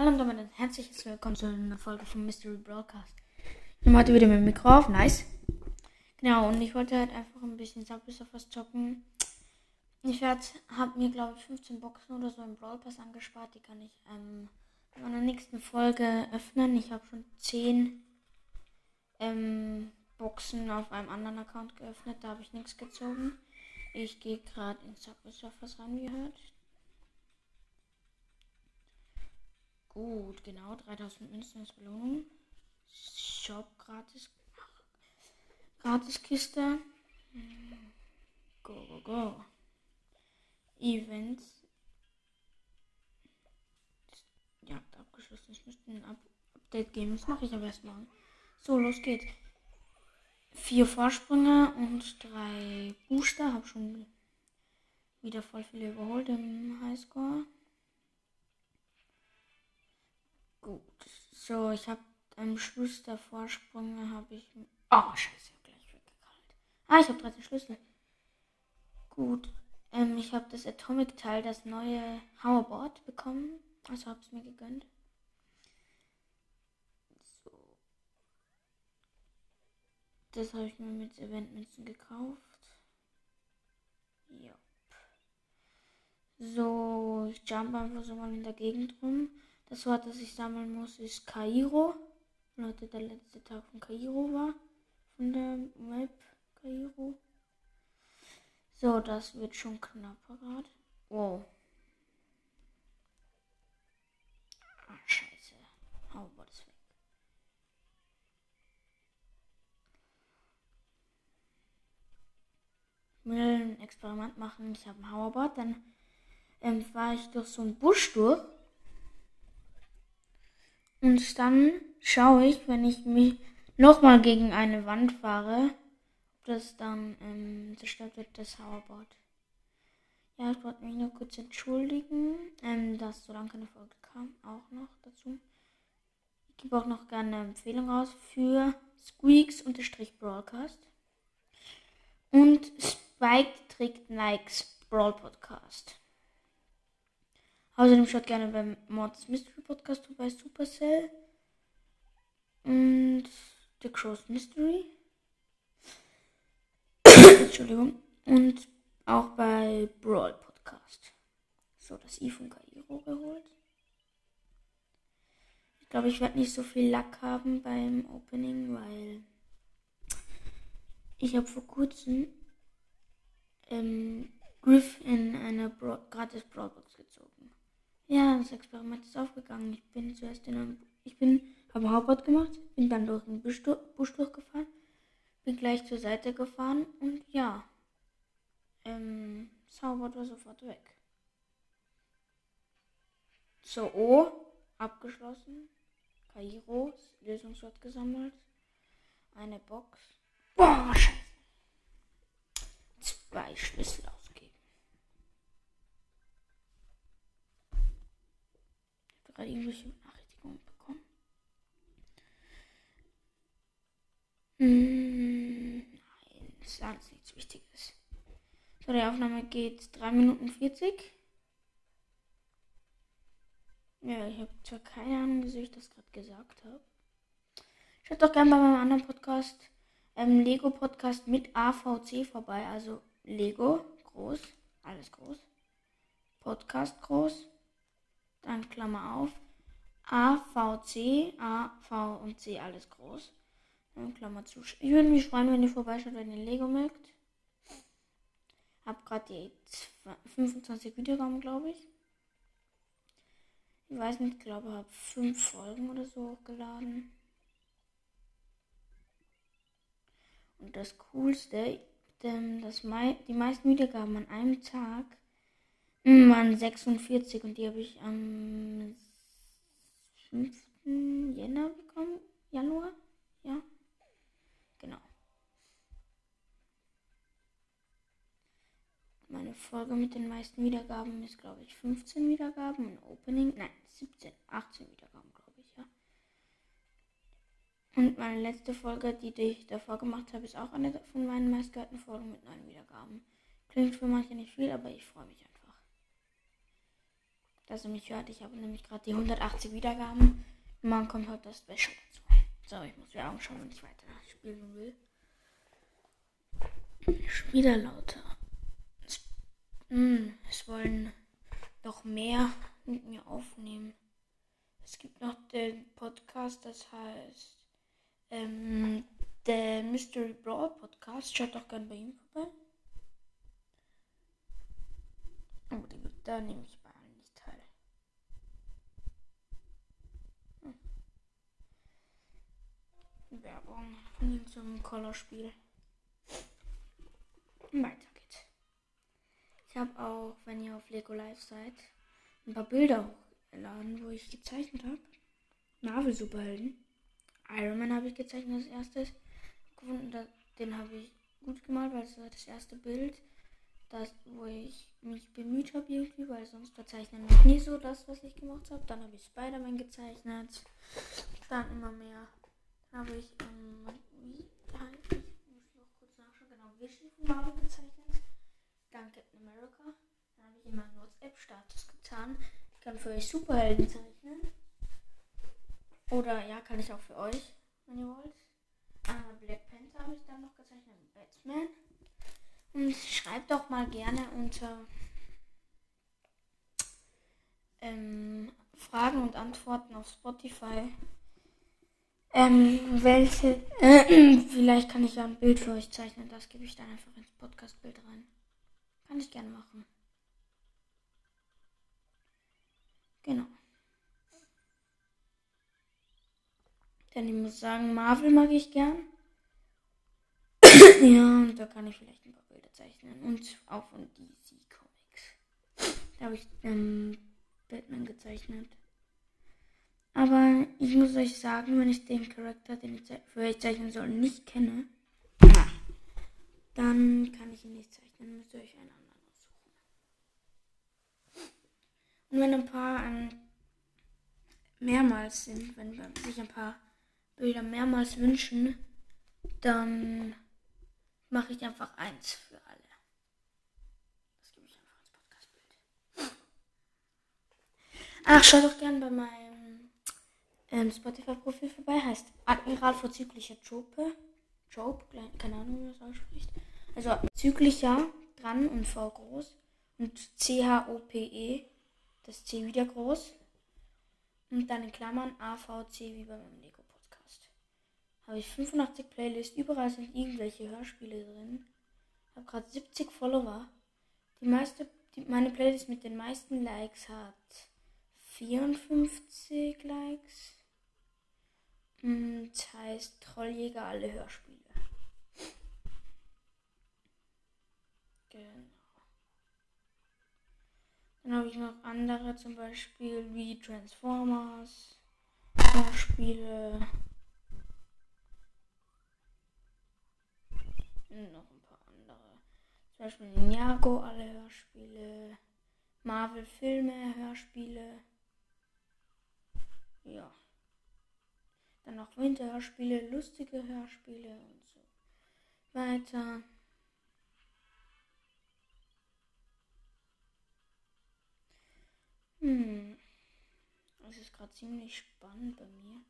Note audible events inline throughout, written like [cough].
Hallo und damit herzliches Willkommen zu einer Folge vom Mystery Broadcast. Ich nehme heute wieder mit dem Mikro auf, nice. Genau, und ich wollte halt einfach ein bisschen Subway was zocken. Ich habe mir, glaube ich, 15 Boxen oder so im Brawl Pass angespart. Die kann ich ähm, in meiner nächsten Folge öffnen. Ich habe schon 10 ähm, Boxen auf einem anderen Account geöffnet. Da habe ich nichts gezogen. Ich gehe gerade in Subway Surfers rein, wie ihr hört. Gut, genau. 3000 Münzen als Belohnung. Shop gratis. Gratis Kiste. Go, go, go. Events. Ja, abgeschlossen. Ich müsste ein Update geben. Das mache ich aber erstmal. So, los geht's. Vier Vorsprünge und drei Booster. Hab schon wieder voll viele überholt im Highscore. So, ich habe am Schluss der Vorsprünge habe ich. Oh, scheiße, gleich weggekalt. Ah, ich habe 13 Schlüssel. Gut. Ähm, ich habe das Atomic-Teil, das neue Hoverboard bekommen. Also habe es mir gegönnt. So. Das habe ich mir mit Eventmünzen gekauft. Ja. So, ich jump einfach so mal in der Gegend rum. Das Wort, das ich sammeln muss, ist Kairo. Leute, der letzte Tag von Kairo war. Von der Map Kairo. So, das wird schon knapper gerade. Wow. Ah, scheiße. Hoverboard ist weg. Ich will ein Experiment machen. Ich habe ein Hoverboard. Dann ähm, fahre ich durch so einen Busch durch. Und dann schaue ich, wenn ich mich nochmal gegen eine Wand fahre, ob das dann ähm, zerstört wird, das Hoverboard. Ja, ich wollte mich nur kurz entschuldigen, ähm, dass so lange keine Folge kam, auch noch dazu. Ich gebe auch noch gerne eine Empfehlung raus für Squeaks-Broadcast und Spike trägt Nikes Brawl Podcast. Außerdem schaut gerne beim Mords Mystery Podcast bei Supercell und The Crow's Mystery. [coughs] Entschuldigung. Und auch bei Brawl Podcast. So, das I von Kairo geholt. Ich glaube, ich werde nicht so viel Lack haben beim Opening, weil ich habe vor kurzem ähm, Griff in einer Bra gratis Brawlbox gezogen. Ja, das Experiment ist aufgegangen. Ich bin zuerst in einem, ich bin, habe Hauptbord gemacht, bin dann durch den Busch, Busch durchgefahren, bin gleich zur Seite gefahren und ja, ähm, das war sofort weg. So, O, abgeschlossen. Kairo, Lösungswort gesammelt. Eine Box. Boah, scheiße. Zwei Schlüssel gerade irgendwelche Benachrichtigungen bekommen. Hm, nein, das ist alles nichts Wichtiges. So, die Aufnahme geht 3 Minuten 40. Ja, ich habe zwar keine Ahnung, wieso ich das gerade gesagt habe. Schaut doch gerne bei meinem anderen Podcast, ähm, Lego Podcast mit AVC vorbei. Also Lego groß, alles groß. Podcast groß, dann Klammer auf, A, V, C, A, V und C, alles groß. Dann Klammer zu. Ich würde mich freuen, wenn ihr vorbeischaut, wenn ihr Lego mögt. Hab gerade die 25 Wiedergaben, glaube ich. Ich weiß nicht, glaube, habe 5 Folgen oder so hochgeladen. Und das Coolste, denn das mei die meisten Wiedergaben an einem Tag waren 46 und die habe ich am 5. Jänner bekommen. Januar? Ja. Genau. Meine Folge mit den meisten Wiedergaben ist, glaube ich, 15 Wiedergaben und Opening. Nein, 17, 18 Wiedergaben, glaube ich, ja. Und meine letzte Folge, die, die ich davor gemacht habe, ist auch eine von meinen meistgehörten Folgen mit 9 Wiedergaben. Klingt für manche nicht viel, aber ich freue mich einfach. Dass ihr mich hört. Ich habe nämlich gerade die 180 Wiedergaben. Morgen kommt heute das Special dazu. So, ich muss Werbung schauen, wenn ich weiter spielen will. Wieder lauter. Es, mh, hm, es wollen noch mehr mit mir aufnehmen. Es gibt noch den Podcast, das heißt ähm, der Mystery Brawl Podcast. Schaut doch gerne bei ihm vorbei. Oh, da nehme ich bei allen nicht teil. Hm. Werbung von ihm zum Colorspiel. Weiter geht's. Ich habe auch, wenn ihr auf Lego Live seid, ein paar Bilder hochgeladen, wo ich gezeichnet habe. Marvel Superhelden. Iron Man habe ich gezeichnet als erstes. Den habe ich gut gemalt, weil es war das erste Bild, das, wo ich mich bemüht habe irgendwie, weil sonst verzeichnen noch nie so das, was ich gemacht habe. Dann habe ich Spider-Man gezeichnet. Dann immer mehr. Habe ich, ähm, wie heißt ich muss noch kurz nachschauen, genau, Marvel gezeichnet. Dann Captain America. Dann habe ich immer einen WhatsApp-Status getan. Ich kann für euch Superhelden zeichnen. Oder ja, kann ich auch für euch, wenn ihr wollt. Äh, Black Panther habe ich dann noch gezeichnet. Batman. Und schreibt doch mal gerne unter ähm, Fragen und Antworten auf Spotify. Ähm, welche, äh, [clears throat] vielleicht kann ich ja ein Bild für euch zeichnen. Das gebe ich dann einfach ins Podcast-Bild rein. Kann ich gerne machen. Genau. Denn ich muss sagen, Marvel mag ich gern. [clears throat] ja, und da kann ich vielleicht ein paar Bilder zeichnen. Und auch von DC Comics. Da habe ich ähm, Batman gezeichnet. Aber ich muss euch sagen, wenn ich den Charakter, den ich für euch zeichnen soll, nicht kenne, dann kann ich ihn nicht zeichnen. Müsst ihr euch einen anderen aussuchen. Und wenn ein paar ähm, mehrmals sind, wenn sich ein paar Bilder mehrmals wünschen, dann mache ich einfach eins für alle. Das gebe ich einfach ins Podcastbild. Ach, schau doch gern bei meinem ähm, Spotify-Profil vorbei. Heißt Admiral vorzüglicher Jope. Jope, keine Ahnung, wie man das ausspricht. Also züglicher dran und V groß. Und C-H-O-P-E. Das C wieder groß. Und dann in Klammern AVC wie bei meinem Lego habe ich 85 Playlists, überall sind irgendwelche Hörspiele drin. Habe gerade 70 Follower. Die meiste, die, meine Playlist mit den meisten Likes hat 54 Likes. Und das heißt Trolljäger alle Hörspiele. Genau. Dann habe ich noch andere, zum Beispiel wie Transformers, Hörspiele. noch ein paar andere. Zum Beispiel Ninjago, alle Hörspiele. Marvel-Filme, Hörspiele. Ja. Dann noch Winterhörspiele, lustige Hörspiele und so weiter. Hm. Es ist gerade ziemlich spannend bei mir.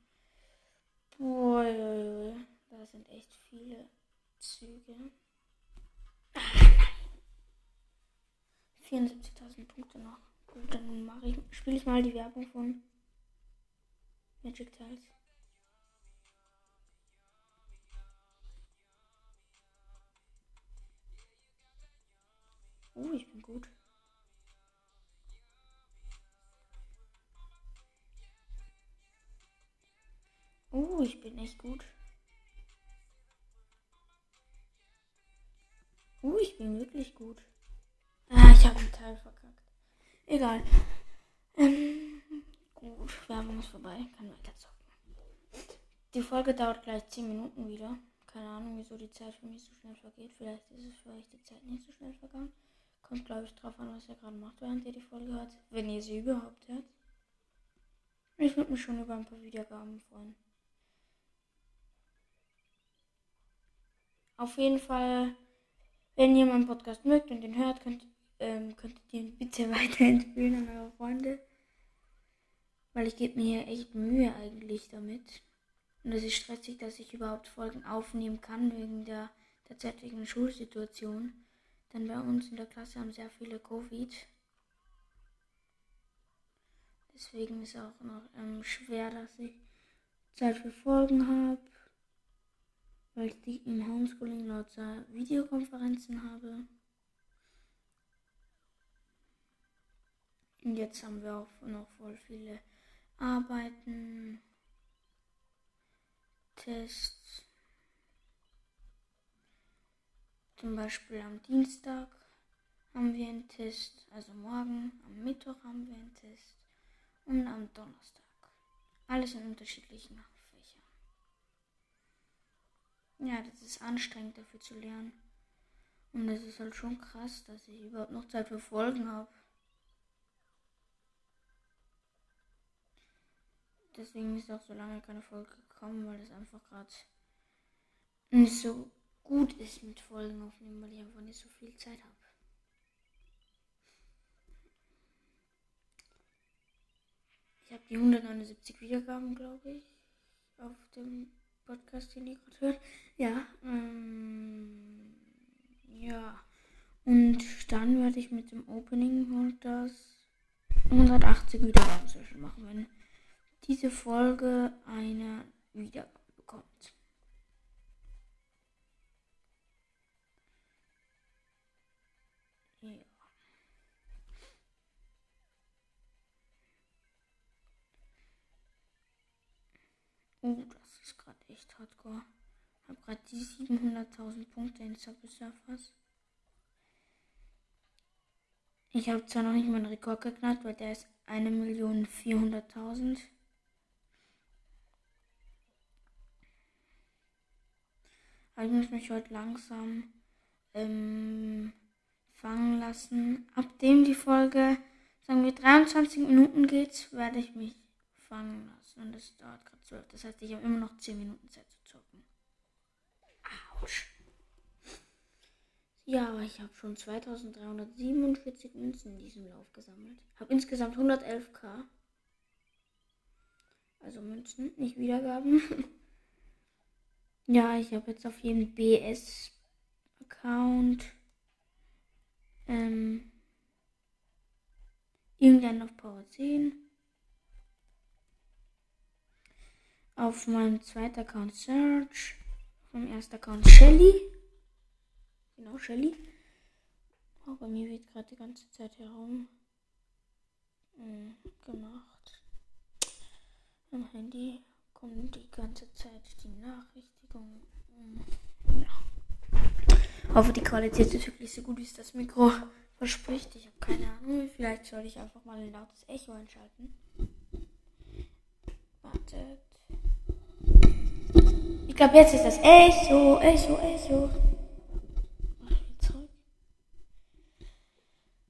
Boah, da sind echt viele. Züge. [laughs] Ah, 74.000 Punkte noch. Gut, dann mache ich, spiele ich mal die Werbung von Magic Tiles. Oh, ich bin gut. Oh, ich bin echt gut. Uh, ich bin wirklich gut. Ah, ich habe einen Teil verkackt. Egal. Ähm, gut, Werbung ist vorbei. Kann weiter zocken. Die Folge dauert gleich 10 Minuten wieder. Keine Ahnung, wieso die Zeit für mich so schnell vergeht. Vielleicht ist es für euch die Zeit nicht so schnell vergangen. Kommt, glaube ich, drauf an, was ihr gerade macht, während ihr die Folge hört. Wenn ihr sie überhaupt hört. Ich würde mich schon über ein paar Wiedergaben freuen. Auf jeden Fall wenn ihr meinen Podcast mögt und den hört, könnt, ähm, könnt ihr den bitte [laughs] weiterempfehlen an eure Freunde. Weil ich gebe mir hier echt Mühe eigentlich damit. Und es ist stressig, dass ich überhaupt Folgen aufnehmen kann wegen der derzeitigen Schulsituation. Denn bei uns in der Klasse haben sehr viele Covid. Deswegen ist es auch noch ähm, schwer, dass ich Zeit für Folgen habe. Weil ich die im Homeschooling lauter Videokonferenzen habe. Und jetzt haben wir auch noch voll viele Arbeiten, Tests. Zum Beispiel am Dienstag haben wir einen Test, also morgen, am Mittwoch haben wir einen Test und am Donnerstag. Alles in unterschiedlichen Fächern. Ja, das ist anstrengend dafür zu lernen. Und es ist halt schon krass, dass ich überhaupt noch Zeit für Folgen habe. Deswegen ist auch so lange keine Folge gekommen, weil es einfach gerade nicht so gut ist mit Folgen aufnehmen, weil ich einfach nicht so viel Zeit habe. Ich habe die 179 Wiedergaben, glaube ich, auf dem Podcast, den ihr gerade hört. Ja, ähm, ja. Und dann werde ich mit dem Opening und das 180 Wiedergaben machen, wenn diese Folge eine Wiedergabe bekommt. Oh, das ist gerade echt hardcore. Ich habe gerade die 700.000 Punkte in Subway Surfers. Ich habe zwar noch nicht meinen Rekord geknackt, weil der ist 1.400.000. Aber ich muss mich heute langsam ähm, fangen lassen. Ab dem die Folge, sagen wir, 23 Minuten geht, werde ich mich fangen lassen. Und es dauert gerade 12. Das heißt, ich habe immer noch 10 Minuten Zeit zu zocken. Autsch. Ja, aber ich habe schon 2347 Münzen in diesem Lauf gesammelt. Habe insgesamt 111k. Also Münzen, nicht Wiedergaben. [laughs] Ja, ich habe jetzt auf jeden BS-Account ähm, irgendeinen auf Power 10. Auf meinem zweiten Account Search. Auf meinem ersten Account Shelly. Genau, Shelly. Oh, bei mir wird gerade die ganze Zeit herum äh, gemacht. Am Handy kommen die ganze Zeit die Nachrichtigungen. Ja. Hoffe, die Qualität ist wirklich so gut, wie es das Mikro verspricht. Ich habe keine Ahnung. Vielleicht soll ich einfach mal ein lautes Echo einschalten. Wartet. Ich glaube, jetzt ist das Echo, Echo, Echo.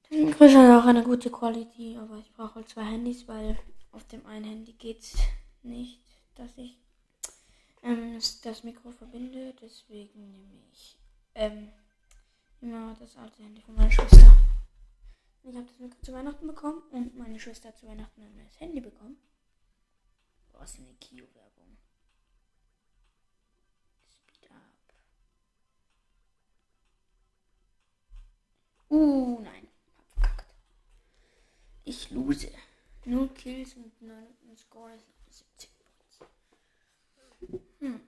Das Mikro hat auch eine gute Qualität, aber ich brauche halt zwei Handys, weil auf dem einen Handy geht's nicht dass ich ähm, das Mikro verbinde. Deswegen nehme ich ähm, immer das alte Handy von meiner Schwester. Ich habe das Mikro zu Weihnachten bekommen und meine Schwester hat zu Weihnachten ein neues Handy bekommen. Was eine Kio-Werbung. Speed up. Uh, nein. Ich lose. 0 Kills und 9 Score ist 70. Hm,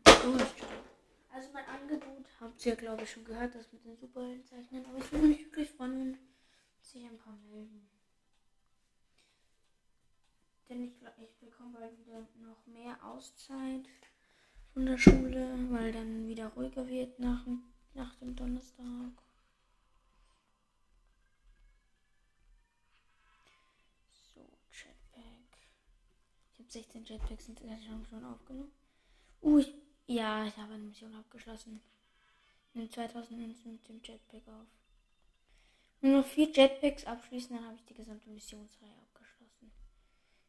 Also mein Angebot habt ihr glaube ich schon gehört, das mit den Superhelden zeichnen, aber ich würde mich wirklich freuen, wenn sich ein paar melden. Denn ich, ich bekomme bald wieder noch mehr Auszeit von der Schule, weil dann wieder ruhiger wird nach, nach dem Donnerstag. 16 Jetpacks in der schon aufgenommen. Uh, ich, ja, ich habe eine Mission abgeschlossen. Nimm 2000 Münzen mit dem Jetpack auf. Nur noch vier Jetpacks abschließen, dann habe ich die gesamte Missionsreihe abgeschlossen.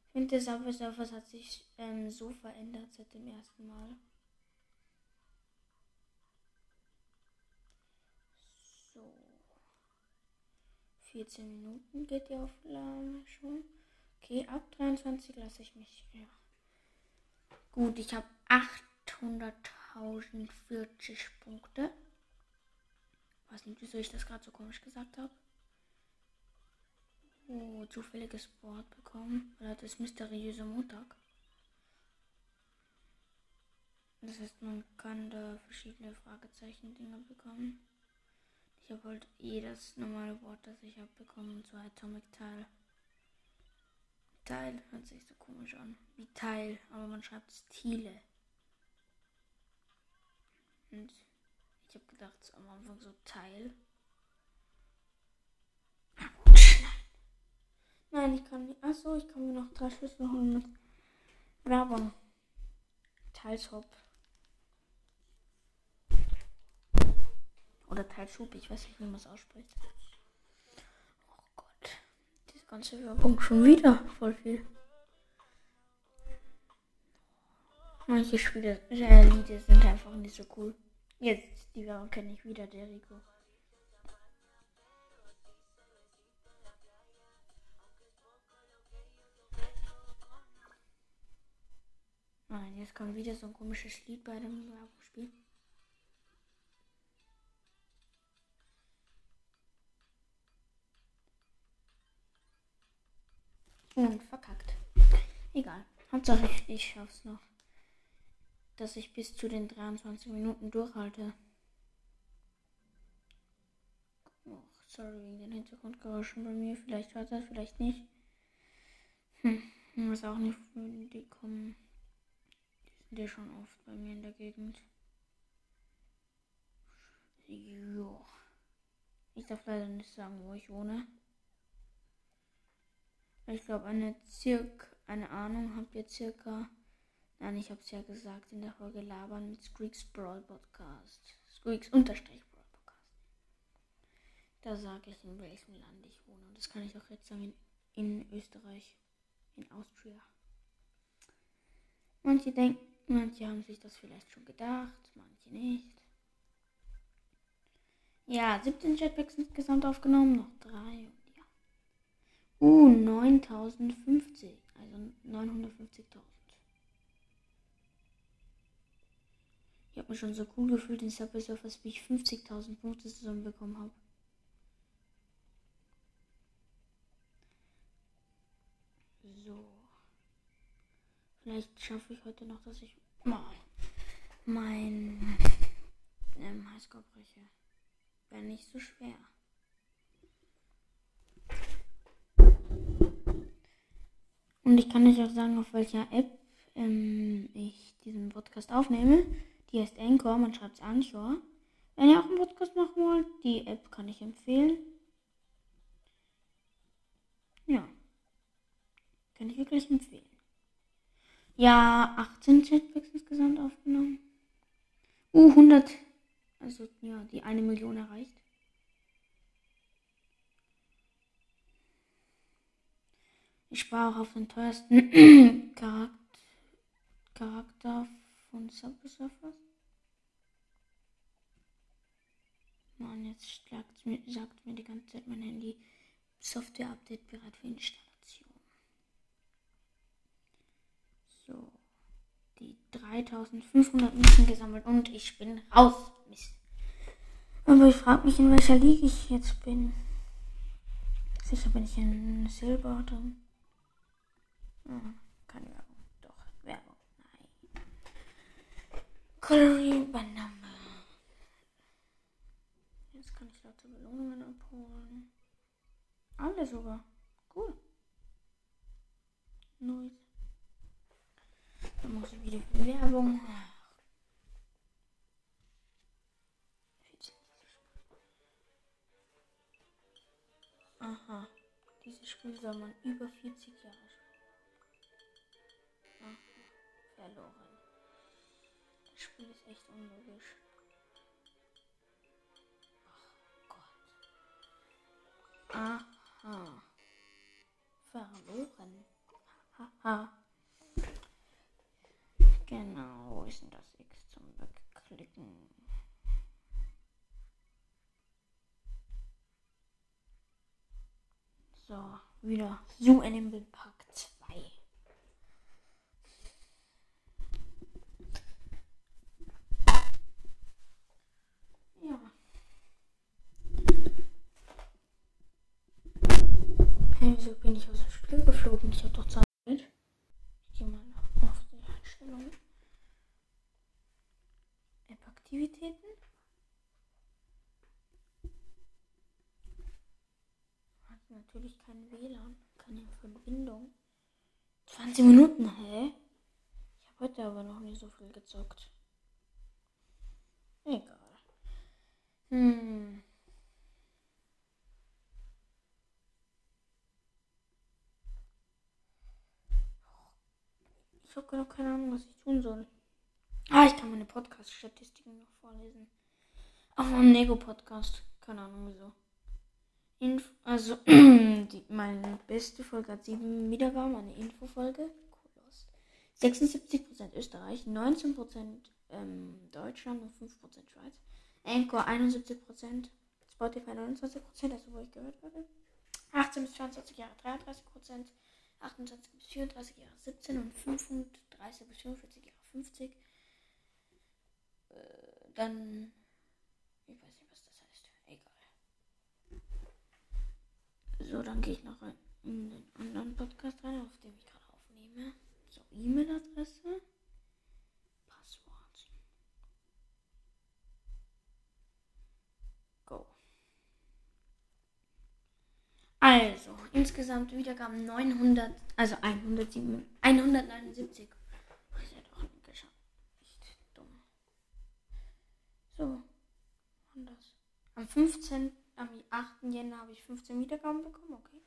Ich finde, der Subway Surfers hat sich ähm, so verändert seit dem ersten Mal. So. 14 Minuten geht die Aufnahme schon. Okay, ab 23 lasse ich mich. Ja. Gut, ich habe 800.040 Punkte. Weiß nicht, wieso ich das gerade so komisch gesagt habe. Oh, zufälliges Wort bekommen. Oder das mysteriöse Montag. Das heißt, man kann da verschiedene Fragezeichen-Dinger bekommen. Ich habe halt jedes normale Wort, das ich habe bekommen, so Atomic Teil. Teil hört sich so komisch an. Wie Teil, aber man schreibt es Thiele. Und ich habe gedacht, am Anfang so Teil. Nein, ich kann nicht. Achso, ich kann mir noch drei Schlüssel holen mit Werbung. Teilshop. Oder Teilschub, ich weiß nicht, wie man es ausspricht. Diese ganze Werbung schon wieder voll viel. Manche Spiele, äh, Lieder sind einfach nicht so cool. Jetzt, die Werbung kenne ich wieder, der Rico. Nein, jetzt kommt wieder so ein komisches Lied bei dem Werbungsspiel. Und verkackt. Egal. Hauptsache ich, schaff's noch. Dass ich bis zu den 23 Minuten durchhalte. Oh, sorry wegen den Hintergrundgeräuschen bei mir. Vielleicht hört das, vielleicht nicht. Hm, ich weiß auch nicht, die kommen. Die sind ja schon oft bei mir in der Gegend. Jo. Ich darf leider nicht sagen, wo ich wohne. Ich glaube, eine circa, eine Ahnung habt ihr circa. Nein, ich habe es ja gesagt in der Folge Labern mit Squeaks Brawl Podcast. Squeaks unterstrich Brawl Podcast. Da sage ich, in welchem Land ich wohne. Und das kann ich auch jetzt sagen in, in Österreich. In Austria. Manche denken, manche haben sich das vielleicht schon gedacht, manche nicht. Ja, 17 Jetpacks insgesamt aufgenommen, noch drei. Uh, 9050. Also 950.000. Ich habe mich schon so cool gefühlt in Subway Surfers, wie ich 50.000 Punkte zusammenbekommen habe. So. Vielleicht schaffe ich heute noch, dass ich mal mein ähm, Highscore breche. Wäre nicht so schwer. Und ich kann euch auch sagen, auf welcher App ähm, ich diesen Podcast aufnehme. Die heißt Anchor, man schreibt es Anchor. Wenn ihr auch einen Podcast machen wollt, die App kann ich empfehlen. Ja. Kann ich wirklich empfehlen. Ja, 18 Chatbacks insgesamt aufgenommen. Uh, 100. Also, ja, die eine Million erreicht. Ich spare auch auf den teuersten [clears throat] Charakter, Charakter von Subway Surfers. Mann, jetzt mir, sagt mir die ganze Zeit mein Handy Software-Update bereit für Installation. So, die 3500 Münzen gesammelt und ich bin raus. Mist. Aber ich frage mich, in welcher Liga ich jetzt bin. Sicher bin ich in Silber drin. Hm, keine Werbung. Doch, Werbung. Nein. Coloring Banane. Jetzt kann ich lauter Belohnungen abholen. Alle sogar. Cool. Neues. Dann muss ich wieder Werbung. Aha. Dieses Spiel soll man über 40 Jahre verloren. Das Spiel ist echt unlogisch. Oh Gott. Aha. Verloren. Haha. genau, wo ist denn das X zum Wegklicken? So, wieder so einen bepackt. geflogen. Ich habe doch Zeit. Ich gehe mal auf die Einstellungen. App-Aktivitäten. Hat natürlich kein WLAN, keine Verbindung. 20 Minuten, hä? Ich habe heute aber noch nie so viel gezockt. Egal. Hm. Ich habe noch keine Ahnung, was ich tun soll. Ah, ich kann meine Podcast-Statistiken noch vorlesen. Auf meinem Nego-Podcast. Keine Ahnung wieso. Inf also, [clears throat] die, meine beste Folge hat sieben Wiedergaben, eine Infofolge. 76% Österreich, 19% ähm, Deutschland und 5% Schweiz. Anchor 71%, Spotify 29%, also wo ich gehört werde. 18 bis 22 Jahre 33%, 28 bis 34 Jahre 17 und 35 bis 45 Jahre 50. Äh, dann, ich weiß nicht, was das heißt. Egal. So, dann gehe ich noch in den anderen Podcast rein, auf dem ich gerade aufnehme. So, E-Mail-Adresse. Passwort. Go. Also, insgesamt Wiedergaben 900, also 107, 179. Ich ja doch nicht geschafft. Nicht dumm. So, anders. Am 15., am 8. Jänner habe ich 15 Wiedergaben bekommen, okay.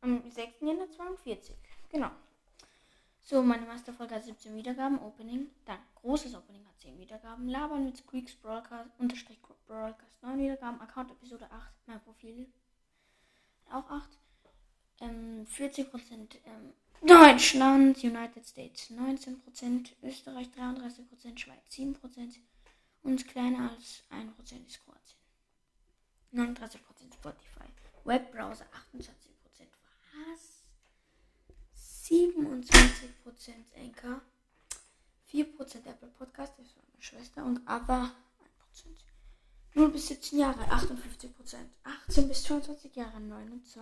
Am 6. Jänner 42. Genau. So, meine Masterfolge hat 17 Wiedergaben, Opening. Dann großes Opening hat 10 Wiedergaben. Labern mit Squeaks Broadcast, unterstrich Broadcast 9 Wiedergaben. Account Episode 8, mein Profil auch 8. Ähm, 40% ähm, Deutschland, United States 19%, Österreich 33%, Schweiz 7% und kleiner als 1% ist Kroatien. 39% Spotify. Webbrowser 28%. Was? 27% Anchor. 4% Apple Podcast, das war meine Schwester. Und Other 1%. 0 bis 17 Jahre 58%. 18 bis 22 Jahre 29%.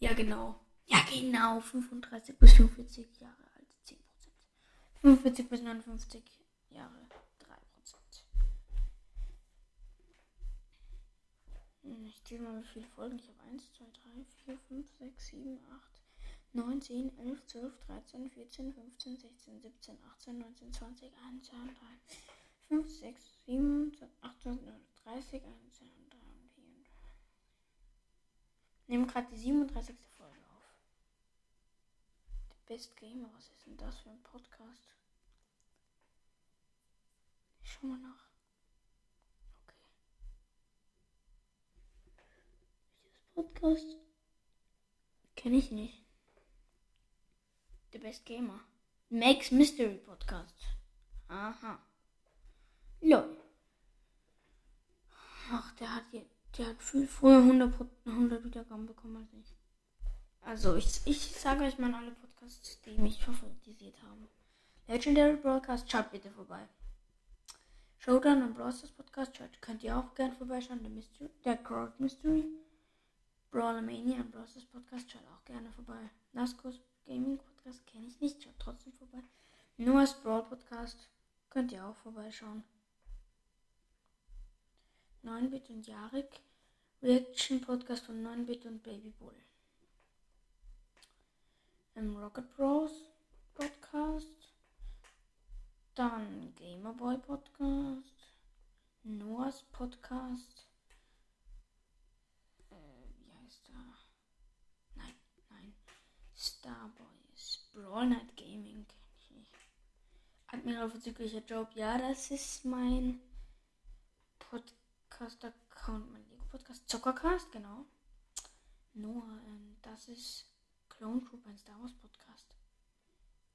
Ja, genau. Ja, genau. 35 bis 45 Jahre alt 10%. 45 bis 59 Jahre 3%. Hm, ich zähle mal, wie viele Folgen ich habe. 1, 2, 3, 4, 5, 6, 7, 8, 9, 10, 11, 12, 13, 14, 15, 16, 17, 18, 19, 20, 21, 22, 5, 6, 7, 8, 9, 30, 1, 2, 3, 4. Nehmen gerade die 37. Folge auf. The Best Gamer, was ist denn das für ein Podcast? Ich schau mal nach. Okay. Welches Podcast? Kenne ich nicht. The Best Gamer. Makes Mystery Podcast. Aha. Lol. Ach, der hat, je- der hat viel früher 100, Pro- 100 Wiedergaben bekommen als ich. Also, ich, ich sage euch mal alle Podcasts, die mich favorisiert haben. Legendary Broadcast, schaut bitte vorbei. Showdown und Brawl Stars Podcast, schaut, könnt ihr auch gerne vorbeischauen. Der, Mystery, der Crowd Mystery. Brawler Mania und Brawl Stars Podcast, schaut auch gerne vorbei. Nascos Gaming Podcast kenne ich nicht, schaut trotzdem vorbei. Noah's Brawl Podcast, könnt ihr auch vorbeischauen. 9-Bit und Jarek. Reaction Podcast von 9-Bit und Baby Bull. Im Rocket Bros Podcast. Dann Gamerboy Podcast. Noahs Podcast. Äh, wie heißt er? Nein, nein. Starboys. Brawl Night Gaming kenn ich nicht. Admiral verzüglicher Job. Ja, das ist mein Podcast-Account, mein Lego-Podcast. Zockercast, genau. Noah, ähm, das ist Clone Troop, ein Star Wars Podcast.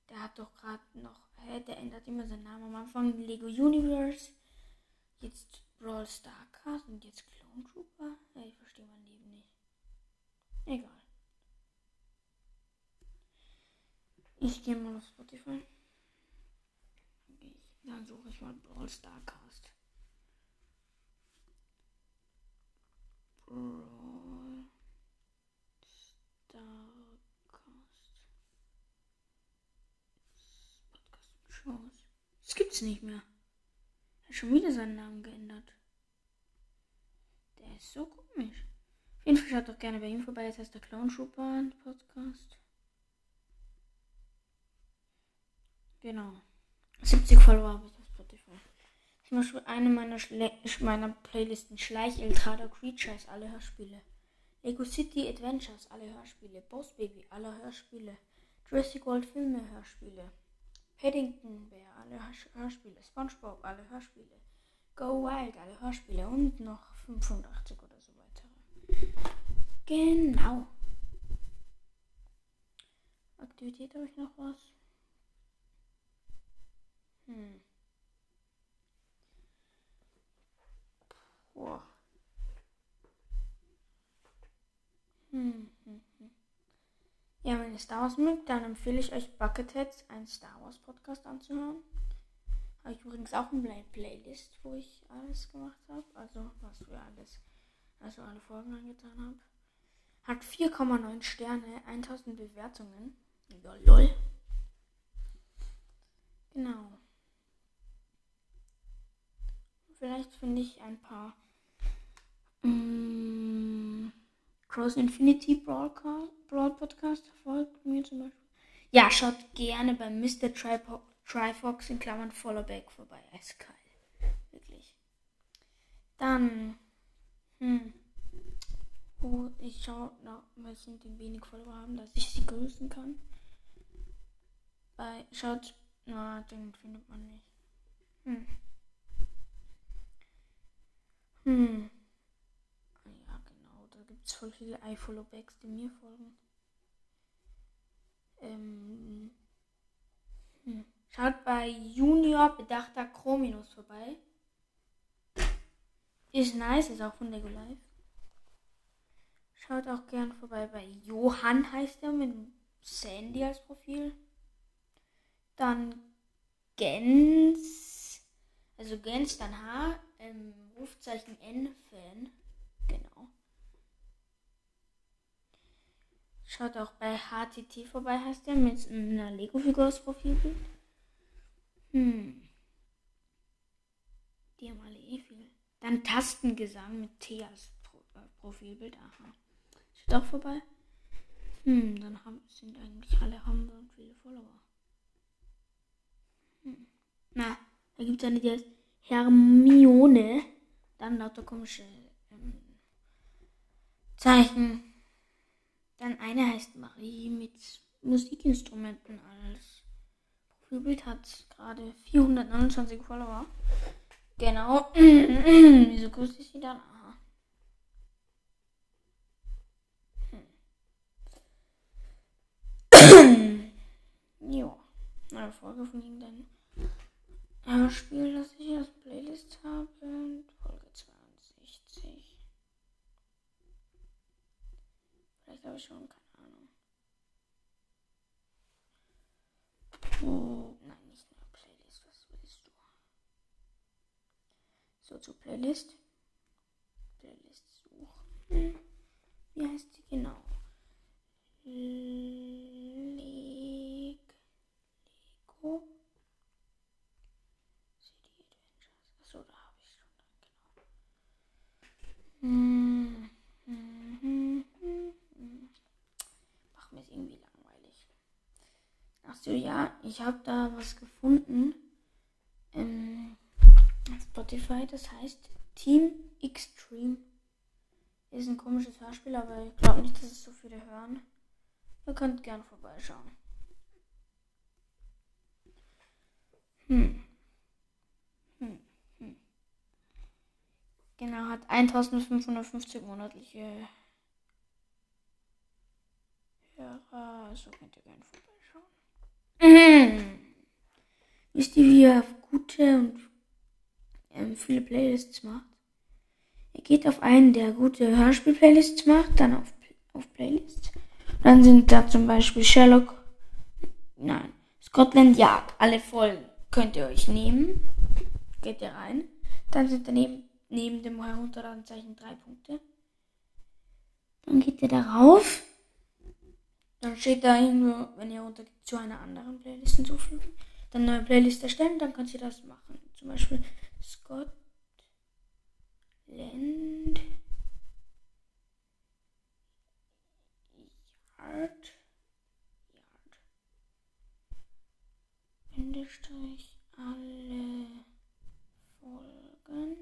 Der hat doch gerade noch, hä, der ändert immer seinen Namen. Am Anfang Lego Universe, jetzt Brawl Starcast und jetzt Clone Trooper. Ja, ich verstehe mein Leben nicht. Egal. Ich gehe mal auf Spotify. dann suche ich mal Brawl Starcast. Brawl Starcast. Podcast und Shows. Das gibt's nicht mehr. Er hat schon wieder seinen Namen geändert. Der ist so komisch. Auf jeden Fall schaut doch gerne bei ihm vorbei. Das heißt der Clown Trooper Podcast. Genau. 70 Follower habe ich auf Spotify. Zum Beispiel eine meiner, Schle meiner Playlisten Schleich Eltrada Creatures, alle Hörspiele. Lego City Adventures, alle Hörspiele. Boss Baby, alle Hörspiele. Jurassic World Filme, Hörspiele. Paddington Bear, alle Hörspiele. SpongeBob, alle Hörspiele. Go Wild, alle Hörspiele. Und noch 85 oder so weitere. Genau. Aktivität habe ich noch was? Hm. Boah. Hm, hm, hm. Ja, wenn ihr Star Wars mögt, dann empfehle ich euch Bucketheads, einen Star Wars Podcast anzuhören. Habe ich übrigens auch eine Playlist, wo ich alles gemacht habe. Also, was wir alles, also alle Folgen angetan habe. Hat 4,9 Sterne, 1000 Bewertungen. Ja, lol. Genau. Vielleicht finde ich ein paar Mm, Cross Infinity Broad Podcast folgt mir zum Beispiel. Ja, schaut gerne bei Mr. Tripo Trifox in Klammern Followback vorbei. Eiskalt. Wirklich. Dann. Hm. Oh, ich schaue noch, weil sie den wenig Follower haben, dass ich sie grüßen kann. Bei, schaut, na, den findet man nicht. Hm. Hm es voll viele iFollowbacks, die mir folgen. Ähm, hm. Schaut bei Junior Bedachter Chrominus vorbei. Ist nice, ist auch von Lego Live. Schaut auch gern vorbei bei Johann heißt er mit Sandy als Profil. Dann Gens, also Gens dann H, ähm, Rufzeichen N Fan. Genau. Schaut auch bei HTT vorbei, heißt der, mit einer Lego-Figur als Profilbild. Hm. Die haben alle eh viel. Dann Tastengesang mit T als Pro äh, Profilbild. Aha. Schaut auch vorbei. Hm, dann haben, sind eigentlich alle haben und viele Follower. Hm. Na, da gibt es eine, die heißt Hermione. Dann lauter komische ähm, Zeichen. Dann eine heißt Marie mit Musikinstrumenten als Profilbild hat gerade 429 Follower. Genau. [clears throat] Wieso grüßt ich sie dann? Aha. Hm. [clears throat] jo. Eine Folge von irgendeinem Hörspiel, das ich als Playlist habe. Folge 62. Vielleicht habe ich schon, keine Ahnung. Oh, nein, nicht mehr Playlist. Was willst du? So, zur. Playlist suchen. Wie heißt die genau? Leg Lego City Adventures. Achso, da habe ich schon dann genau. Hm. Achso, ja, ich habe da was gefunden. Ähm, Spotify, das heißt Team Extreme. Ist ein komisches Hörspiel, aber ich glaube nicht, dass es so viele hören. Ihr könnt gern vorbeischauen. Hm. Hm. Hm. Genau, hat 1550 monatliche Hörer. So könnt ihr gerne vorbeischauen. Mhm. Wisst ihr, wie ihr gute und ähm, viele Playlists macht? Ihr geht auf einen, der gute Hörspiel-Playlists macht, dann auf, auf Playlists. Dann sind da zum Beispiel Sherlock, nein, Scotland Yard, alle Folgen könnt ihr euch nehmen. Geht ihr rein. Dann sind daneben neben dem Herunterladenzeichen drei Punkte. Dann geht ihr darauf dann steht da irgendwo, wenn ihr unter zu einer anderen Playlist hinzufügen, dann neue Playlist erstellen, dann kannst du das machen. Zum Beispiel Scott Land Yard Yard Bindestrich alle Folgen.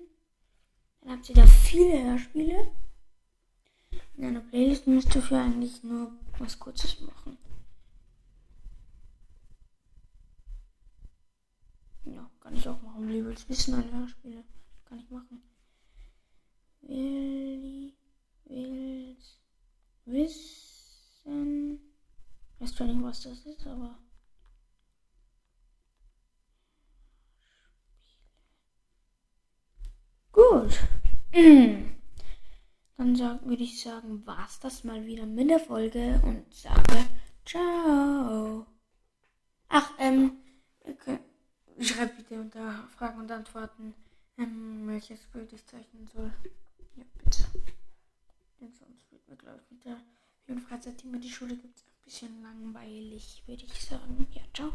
Dann habt ihr da viele Hörspiele. In einer Playlist müsst ihr für eigentlich nur was Kurzes machen. Ja, kann ich auch machen. Liebes Wissen alle Hörspiele. Kann ich machen. Willi will's wissen. Weiß zwar nicht, was das ist, aber. Gut. [clears throat] Dann würde ich sagen, war's das mal wieder mit der Folge und sage ciao. Ach, ähm, okay. schreibt bitte unter Fragen und Antworten, ähm, welches Bild ich zeichnen soll. Ja, bitte. Denn sonst wird mir, glaube ich, mit der vielen Freizeit, die mir die Schule gibt, ein bisschen langweilig, würde ich sagen. Ja, ciao.